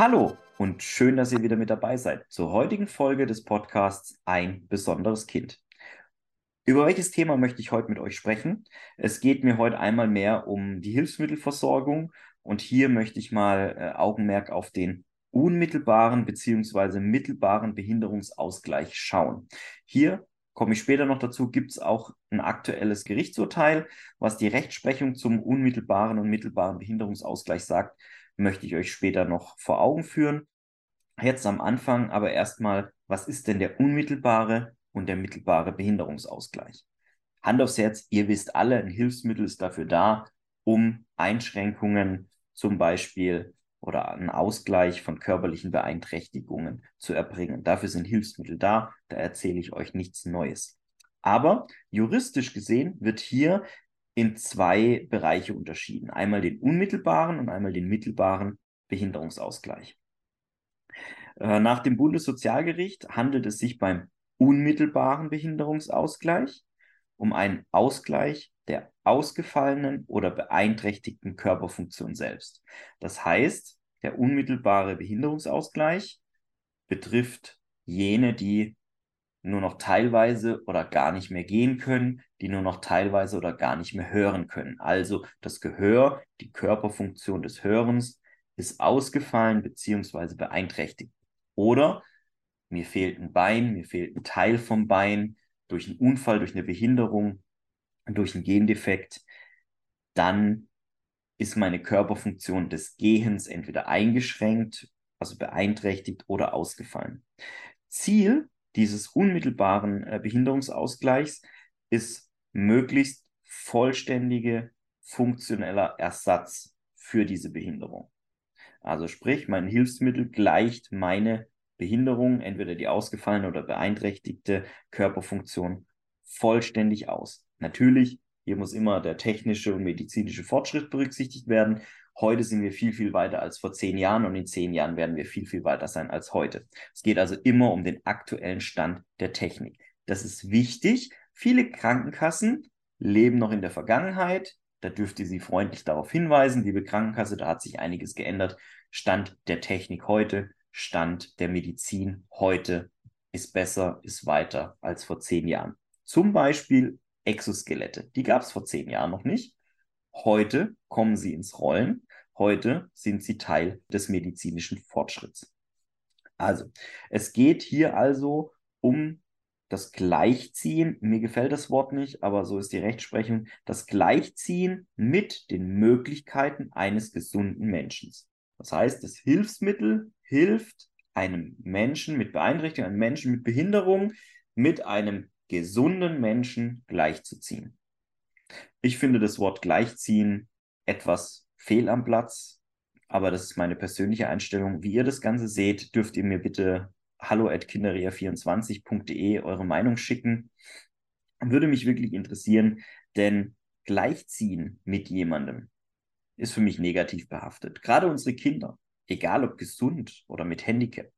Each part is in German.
Hallo und schön, dass ihr wieder mit dabei seid zur heutigen Folge des Podcasts Ein besonderes Kind. Über welches Thema möchte ich heute mit euch sprechen? Es geht mir heute einmal mehr um die Hilfsmittelversorgung und hier möchte ich mal äh, Augenmerk auf den unmittelbaren bzw. mittelbaren Behinderungsausgleich schauen. Hier komme ich später noch dazu, gibt es auch ein aktuelles Gerichtsurteil, was die Rechtsprechung zum unmittelbaren und mittelbaren Behinderungsausgleich sagt, möchte ich euch später noch vor Augen führen. Jetzt am Anfang aber erstmal, was ist denn der unmittelbare und der mittelbare Behinderungsausgleich? Hand aufs Herz, ihr wisst alle, ein Hilfsmittel ist dafür da, um Einschränkungen zum Beispiel oder einen Ausgleich von körperlichen Beeinträchtigungen zu erbringen. Dafür sind Hilfsmittel da, da erzähle ich euch nichts Neues. Aber juristisch gesehen wird hier in zwei Bereiche unterschieden. Einmal den unmittelbaren und einmal den mittelbaren Behinderungsausgleich. Äh, nach dem Bundessozialgericht handelt es sich beim unmittelbaren Behinderungsausgleich um einen Ausgleich der ausgefallenen oder beeinträchtigten Körperfunktion selbst. Das heißt, der unmittelbare Behinderungsausgleich betrifft jene, die nur noch teilweise oder gar nicht mehr gehen können, die nur noch teilweise oder gar nicht mehr hören können. Also das Gehör, die Körperfunktion des Hörens ist ausgefallen bzw. beeinträchtigt. Oder mir fehlt ein Bein, mir fehlt ein Teil vom Bein durch einen Unfall, durch eine Behinderung, durch einen Gendefekt, dann ist meine Körperfunktion des Gehens entweder eingeschränkt, also beeinträchtigt oder ausgefallen. Ziel dieses unmittelbaren äh, Behinderungsausgleichs ist möglichst vollständige funktioneller Ersatz für diese Behinderung. Also sprich, mein Hilfsmittel gleicht meine Behinderung, entweder die ausgefallene oder beeinträchtigte Körperfunktion, vollständig aus. Natürlich, hier muss immer der technische und medizinische Fortschritt berücksichtigt werden. Heute sind wir viel, viel weiter als vor zehn Jahren und in zehn Jahren werden wir viel, viel weiter sein als heute. Es geht also immer um den aktuellen Stand der Technik. Das ist wichtig. Viele Krankenkassen leben noch in der Vergangenheit. Da dürft ihr Sie freundlich darauf hinweisen, liebe Krankenkasse, da hat sich einiges geändert. Stand der Technik heute, Stand der Medizin heute ist besser, ist weiter als vor zehn Jahren. Zum Beispiel Exoskelette. Die gab es vor zehn Jahren noch nicht. Heute kommen sie ins Rollen. Heute sind sie Teil des medizinischen Fortschritts. Also, es geht hier also um das Gleichziehen. Mir gefällt das Wort nicht, aber so ist die Rechtsprechung. Das Gleichziehen mit den Möglichkeiten eines gesunden Menschen. Das heißt, das Hilfsmittel hilft einem Menschen mit Beeinträchtigung, einem Menschen mit Behinderung, mit einem gesunden Menschen gleichzuziehen. Ich finde das Wort gleichziehen etwas fehl am Platz, aber das ist meine persönliche Einstellung. Wie ihr das Ganze seht, dürft ihr mir bitte hallo at kinderea24.de eure Meinung schicken. Würde mich wirklich interessieren, denn gleichziehen mit jemandem ist für mich negativ behaftet. Gerade unsere Kinder, egal ob gesund oder mit Handicap,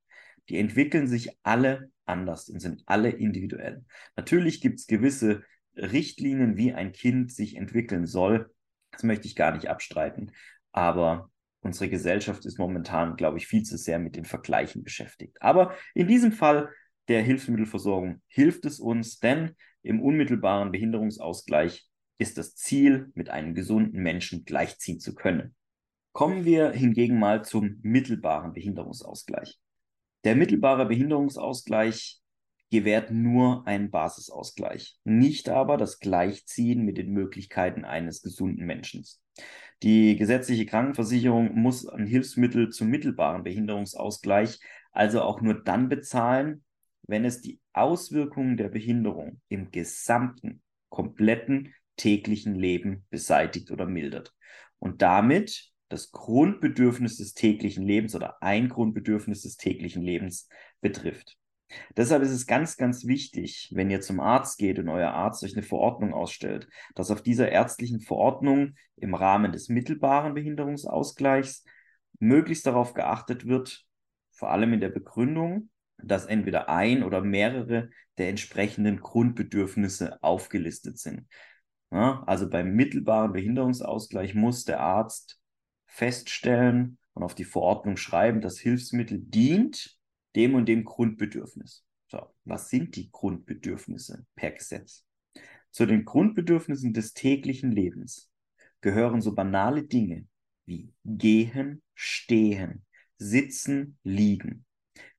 die entwickeln sich alle anders und sind alle individuell. Natürlich gibt es gewisse Richtlinien, wie ein Kind sich entwickeln soll. Das möchte ich gar nicht abstreiten. Aber unsere Gesellschaft ist momentan, glaube ich, viel zu sehr mit den Vergleichen beschäftigt. Aber in diesem Fall der Hilfsmittelversorgung hilft es uns, denn im unmittelbaren Behinderungsausgleich ist das Ziel, mit einem gesunden Menschen gleichziehen zu können. Kommen wir hingegen mal zum mittelbaren Behinderungsausgleich. Der mittelbare Behinderungsausgleich gewährt nur einen Basisausgleich, nicht aber das Gleichziehen mit den Möglichkeiten eines gesunden Menschen. Die gesetzliche Krankenversicherung muss ein Hilfsmittel zum mittelbaren Behinderungsausgleich also auch nur dann bezahlen, wenn es die Auswirkungen der Behinderung im gesamten, kompletten täglichen Leben beseitigt oder mildert. Und damit das Grundbedürfnis des täglichen Lebens oder ein Grundbedürfnis des täglichen Lebens betrifft. Deshalb ist es ganz, ganz wichtig, wenn ihr zum Arzt geht und euer Arzt euch eine Verordnung ausstellt, dass auf dieser ärztlichen Verordnung im Rahmen des mittelbaren Behinderungsausgleichs möglichst darauf geachtet wird, vor allem in der Begründung, dass entweder ein oder mehrere der entsprechenden Grundbedürfnisse aufgelistet sind. Ja, also beim mittelbaren Behinderungsausgleich muss der Arzt feststellen, und auf die Verordnung schreiben, das Hilfsmittel dient dem und dem Grundbedürfnis. So, was sind die Grundbedürfnisse per Gesetz? Zu den Grundbedürfnissen des täglichen Lebens gehören so banale Dinge wie gehen, stehen, sitzen, liegen,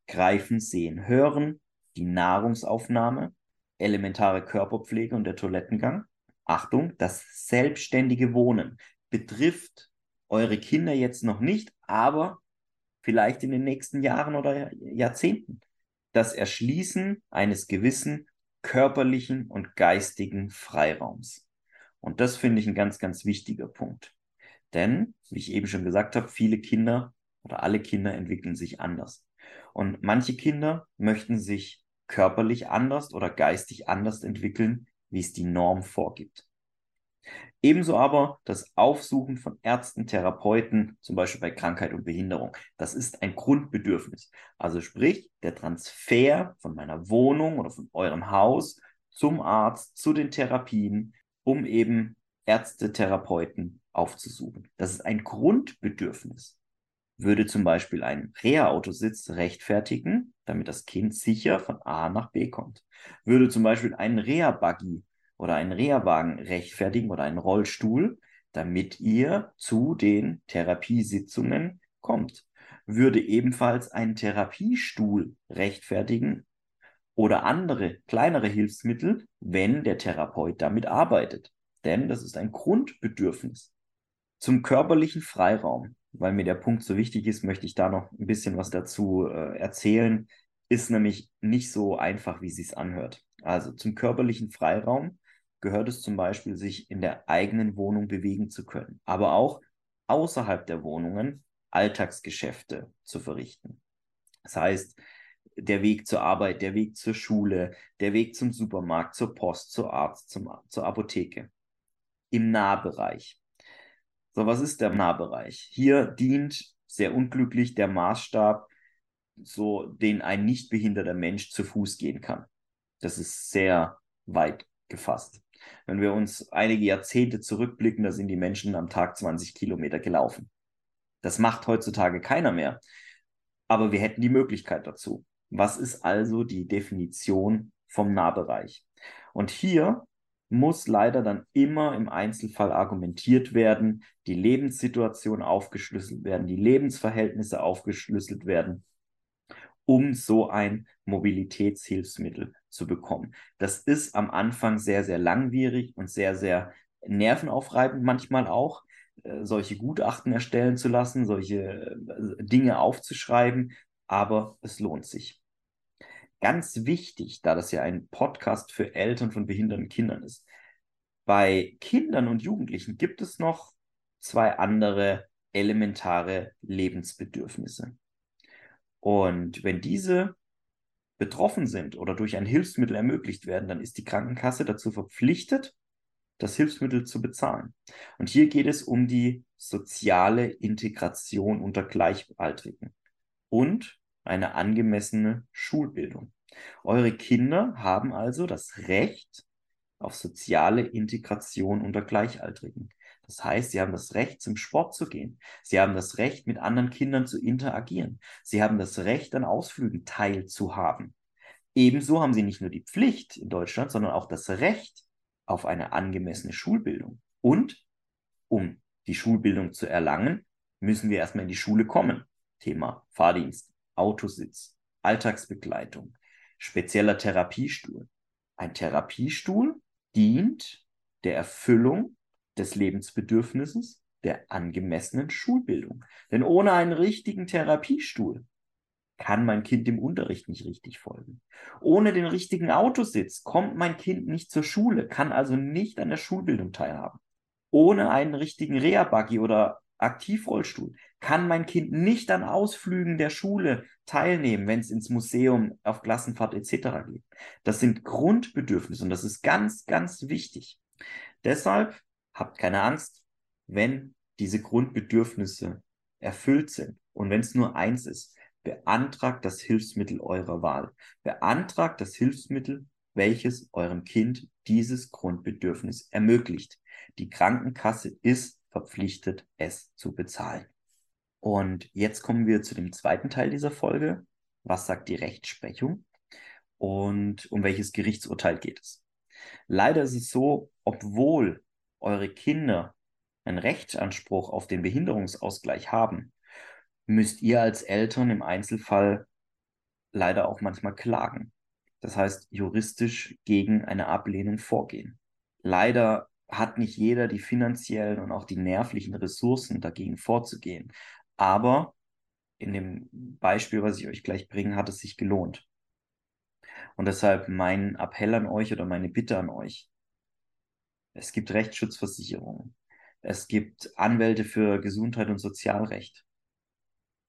greifen, sehen, hören, die Nahrungsaufnahme, elementare Körperpflege und der Toilettengang. Achtung, das selbstständige Wohnen betrifft eure Kinder jetzt noch nicht, aber vielleicht in den nächsten Jahren oder Jahrzehnten. Das Erschließen eines gewissen körperlichen und geistigen Freiraums. Und das finde ich ein ganz, ganz wichtiger Punkt. Denn, wie ich eben schon gesagt habe, viele Kinder oder alle Kinder entwickeln sich anders. Und manche Kinder möchten sich körperlich anders oder geistig anders entwickeln, wie es die Norm vorgibt. Ebenso aber das Aufsuchen von Ärzten, Therapeuten, zum Beispiel bei Krankheit und Behinderung. Das ist ein Grundbedürfnis. Also sprich, der Transfer von meiner Wohnung oder von eurem Haus zum Arzt, zu den Therapien, um eben Ärzte, Therapeuten aufzusuchen. Das ist ein Grundbedürfnis. Würde zum Beispiel ein Reha-Autositz rechtfertigen, damit das Kind sicher von A nach B kommt. Würde zum Beispiel ein Reha-Buggy oder einen Reha-Wagen rechtfertigen oder einen Rollstuhl, damit ihr zu den Therapiesitzungen kommt. Würde ebenfalls ein Therapiestuhl rechtfertigen oder andere kleinere Hilfsmittel, wenn der Therapeut damit arbeitet. Denn das ist ein Grundbedürfnis. Zum körperlichen Freiraum, weil mir der Punkt so wichtig ist, möchte ich da noch ein bisschen was dazu äh, erzählen. Ist nämlich nicht so einfach, wie sie es anhört. Also zum körperlichen Freiraum gehört es zum Beispiel, sich in der eigenen Wohnung bewegen zu können, aber auch außerhalb der Wohnungen Alltagsgeschäfte zu verrichten. Das heißt, der Weg zur Arbeit, der Weg zur Schule, der Weg zum Supermarkt, zur Post, zur Arzt, zum, zur Apotheke. Im Nahbereich. So, was ist der Nahbereich? Hier dient sehr unglücklich der Maßstab, so den ein nicht behinderter Mensch zu Fuß gehen kann. Das ist sehr weit gefasst. Wenn wir uns einige Jahrzehnte zurückblicken, da sind die Menschen am Tag 20 Kilometer gelaufen. Das macht heutzutage keiner mehr. Aber wir hätten die Möglichkeit dazu. Was ist also die Definition vom Nahbereich? Und hier muss leider dann immer im Einzelfall argumentiert werden, die Lebenssituation aufgeschlüsselt werden, die Lebensverhältnisse aufgeschlüsselt werden, um so ein Mobilitätshilfsmittel zu bekommen. Das ist am Anfang sehr, sehr langwierig und sehr, sehr nervenaufreibend manchmal auch, äh, solche Gutachten erstellen zu lassen, solche äh, Dinge aufzuschreiben, aber es lohnt sich. Ganz wichtig, da das ja ein Podcast für Eltern von behinderten Kindern ist. Bei Kindern und Jugendlichen gibt es noch zwei andere elementare Lebensbedürfnisse. Und wenn diese betroffen sind oder durch ein Hilfsmittel ermöglicht werden, dann ist die Krankenkasse dazu verpflichtet, das Hilfsmittel zu bezahlen. Und hier geht es um die soziale Integration unter Gleichaltrigen und eine angemessene Schulbildung. Eure Kinder haben also das Recht auf soziale Integration unter Gleichaltrigen. Das heißt, sie haben das Recht, zum Sport zu gehen. Sie haben das Recht, mit anderen Kindern zu interagieren. Sie haben das Recht, an Ausflügen teilzuhaben. Ebenso haben sie nicht nur die Pflicht in Deutschland, sondern auch das Recht auf eine angemessene Schulbildung. Und um die Schulbildung zu erlangen, müssen wir erstmal in die Schule kommen. Thema Fahrdienst, Autositz, Alltagsbegleitung, spezieller Therapiestuhl. Ein Therapiestuhl dient der Erfüllung des Lebensbedürfnisses der angemessenen Schulbildung. Denn ohne einen richtigen Therapiestuhl kann mein Kind dem Unterricht nicht richtig folgen. Ohne den richtigen Autositz kommt mein Kind nicht zur Schule, kann also nicht an der Schulbildung teilhaben. Ohne einen richtigen Reha-Buggy oder Aktivrollstuhl kann mein Kind nicht an Ausflügen der Schule teilnehmen, wenn es ins Museum, auf Klassenfahrt etc. geht. Das sind Grundbedürfnisse und das ist ganz, ganz wichtig. Deshalb habt keine Angst, wenn diese Grundbedürfnisse erfüllt sind und wenn es nur eins ist, beantragt das Hilfsmittel eurer Wahl. Beantragt das Hilfsmittel, welches eurem Kind dieses Grundbedürfnis ermöglicht. Die Krankenkasse ist verpflichtet, es zu bezahlen. Und jetzt kommen wir zu dem zweiten Teil dieser Folge. Was sagt die Rechtsprechung? Und um welches Gerichtsurteil geht es? Leider ist es so, obwohl eure Kinder einen Rechtsanspruch auf den Behinderungsausgleich haben, müsst ihr als Eltern im Einzelfall leider auch manchmal klagen. Das heißt, juristisch gegen eine Ablehnung vorgehen. Leider hat nicht jeder die finanziellen und auch die nervlichen Ressourcen dagegen vorzugehen. Aber in dem Beispiel, was ich euch gleich bringe, hat es sich gelohnt. Und deshalb mein Appell an euch oder meine Bitte an euch. Es gibt Rechtsschutzversicherungen. Es gibt Anwälte für Gesundheit und Sozialrecht.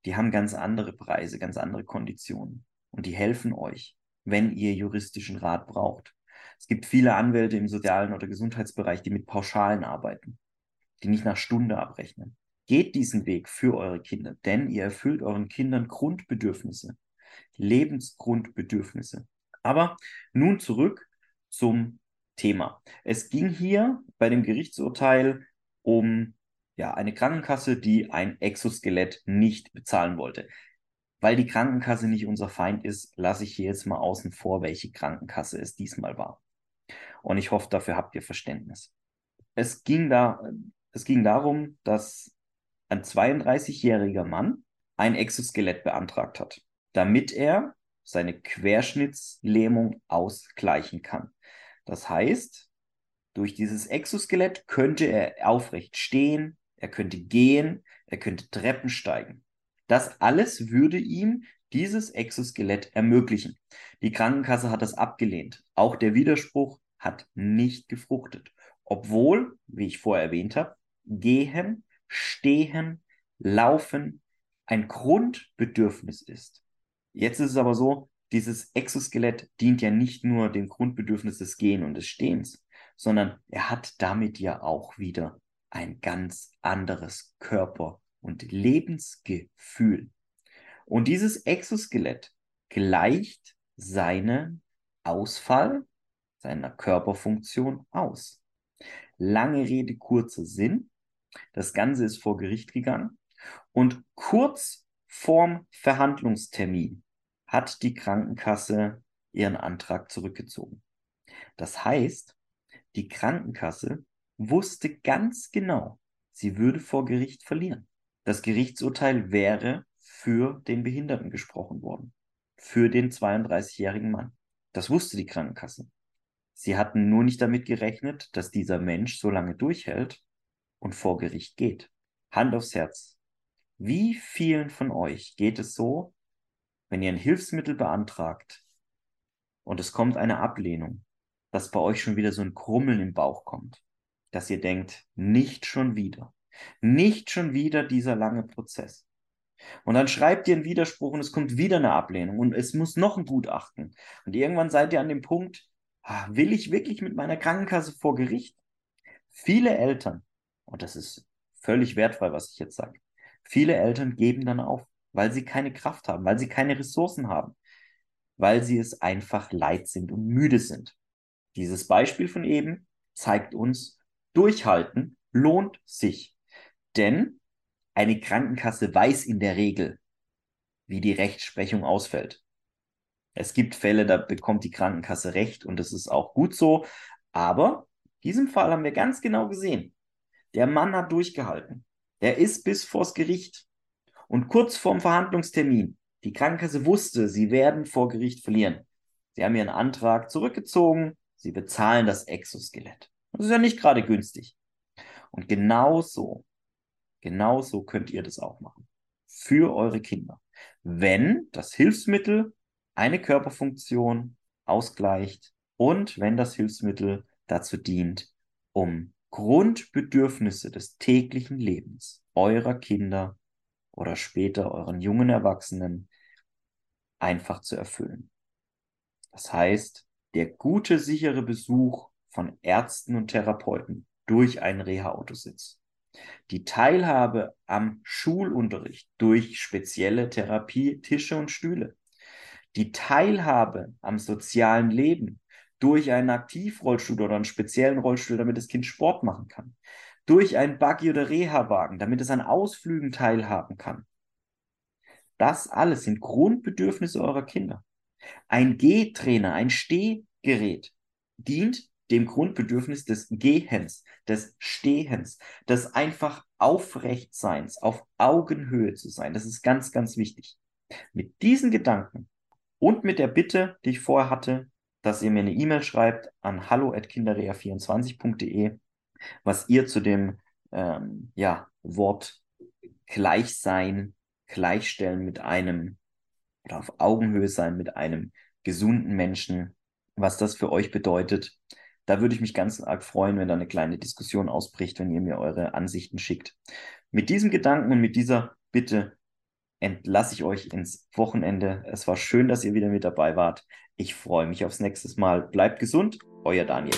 Die haben ganz andere Preise, ganz andere Konditionen. Und die helfen euch, wenn ihr juristischen Rat braucht. Es gibt viele Anwälte im sozialen oder Gesundheitsbereich, die mit Pauschalen arbeiten, die nicht nach Stunde abrechnen. Geht diesen Weg für eure Kinder, denn ihr erfüllt euren Kindern Grundbedürfnisse, Lebensgrundbedürfnisse. Aber nun zurück zum Thema. Es ging hier bei dem Gerichtsurteil um ja, eine Krankenkasse, die ein Exoskelett nicht bezahlen wollte. Weil die Krankenkasse nicht unser Feind ist, lasse ich hier jetzt mal außen vor, welche Krankenkasse es diesmal war. Und ich hoffe, dafür habt ihr Verständnis. Es ging, da, es ging darum, dass ein 32-jähriger Mann ein Exoskelett beantragt hat, damit er seine Querschnittslähmung ausgleichen kann. Das heißt, durch dieses Exoskelett könnte er aufrecht stehen, er könnte gehen, er könnte Treppen steigen. Das alles würde ihm dieses Exoskelett ermöglichen. Die Krankenkasse hat das abgelehnt. Auch der Widerspruch hat nicht gefruchtet. Obwohl, wie ich vorher erwähnt habe, gehen, stehen, laufen ein Grundbedürfnis ist. Jetzt ist es aber so, dieses Exoskelett dient ja nicht nur dem Grundbedürfnis des Gehen und des Stehens, sondern er hat damit ja auch wieder ein ganz anderes Körper- und Lebensgefühl. Und dieses Exoskelett gleicht seinen Ausfall seiner Körperfunktion aus. Lange Rede, kurzer Sinn. Das Ganze ist vor Gericht gegangen und kurz vorm Verhandlungstermin hat die Krankenkasse ihren Antrag zurückgezogen. Das heißt, die Krankenkasse wusste ganz genau, sie würde vor Gericht verlieren. Das Gerichtsurteil wäre für den Behinderten gesprochen worden, für den 32-jährigen Mann. Das wusste die Krankenkasse. Sie hatten nur nicht damit gerechnet, dass dieser Mensch so lange durchhält und vor Gericht geht. Hand aufs Herz. Wie vielen von euch geht es so, wenn ihr ein Hilfsmittel beantragt und es kommt eine Ablehnung, dass bei euch schon wieder so ein Krummeln im Bauch kommt, dass ihr denkt, nicht schon wieder, nicht schon wieder dieser lange Prozess. Und dann schreibt ihr einen Widerspruch und es kommt wieder eine Ablehnung und es muss noch ein Gutachten. Und irgendwann seid ihr an dem Punkt, ah, will ich wirklich mit meiner Krankenkasse vor Gericht? Viele Eltern, und das ist völlig wertvoll, was ich jetzt sage, viele Eltern geben dann auf, weil sie keine Kraft haben, weil sie keine Ressourcen haben, weil sie es einfach leid sind und müde sind. Dieses Beispiel von eben zeigt uns, durchhalten lohnt sich. Denn eine Krankenkasse weiß in der Regel, wie die Rechtsprechung ausfällt. Es gibt Fälle, da bekommt die Krankenkasse Recht und das ist auch gut so. Aber in diesem Fall haben wir ganz genau gesehen, der Mann hat durchgehalten. Der ist bis vors Gericht. Und kurz vorm Verhandlungstermin, die Krankenkasse wusste, sie werden vor Gericht verlieren. Sie haben ihren Antrag zurückgezogen, sie bezahlen das Exoskelett. Das ist ja nicht gerade günstig. Und genauso Genauso könnt ihr das auch machen. Für eure Kinder. Wenn das Hilfsmittel eine Körperfunktion ausgleicht und wenn das Hilfsmittel dazu dient, um Grundbedürfnisse des täglichen Lebens eurer Kinder oder später euren jungen Erwachsenen einfach zu erfüllen. Das heißt, der gute, sichere Besuch von Ärzten und Therapeuten durch einen Reha-Autositz die Teilhabe am Schulunterricht durch spezielle Therapietische und Stühle. Die Teilhabe am sozialen Leben durch einen Aktivrollstuhl oder einen speziellen Rollstuhl, damit das Kind Sport machen kann. Durch ein Buggy oder Reha-Wagen, damit es an Ausflügen teilhaben kann. Das alles sind Grundbedürfnisse eurer Kinder. Ein Gehtrainer, ein Stehgerät dient dem Grundbedürfnis des Gehens, des Stehens, des einfach Aufrechtseins, auf Augenhöhe zu sein. Das ist ganz, ganz wichtig. Mit diesen Gedanken und mit der Bitte, die ich vorher hatte, dass ihr mir eine E-Mail schreibt an hallo.kinderrea24.de, was ihr zu dem ähm, ja, Wort Gleichsein, Gleichstellen mit einem oder auf Augenhöhe sein mit einem gesunden Menschen, was das für euch bedeutet. Da würde ich mich ganz arg freuen, wenn da eine kleine Diskussion ausbricht, wenn ihr mir eure Ansichten schickt. Mit diesem Gedanken und mit dieser Bitte entlasse ich euch ins Wochenende. Es war schön, dass ihr wieder mit dabei wart. Ich freue mich aufs nächste Mal. Bleibt gesund, euer Daniel.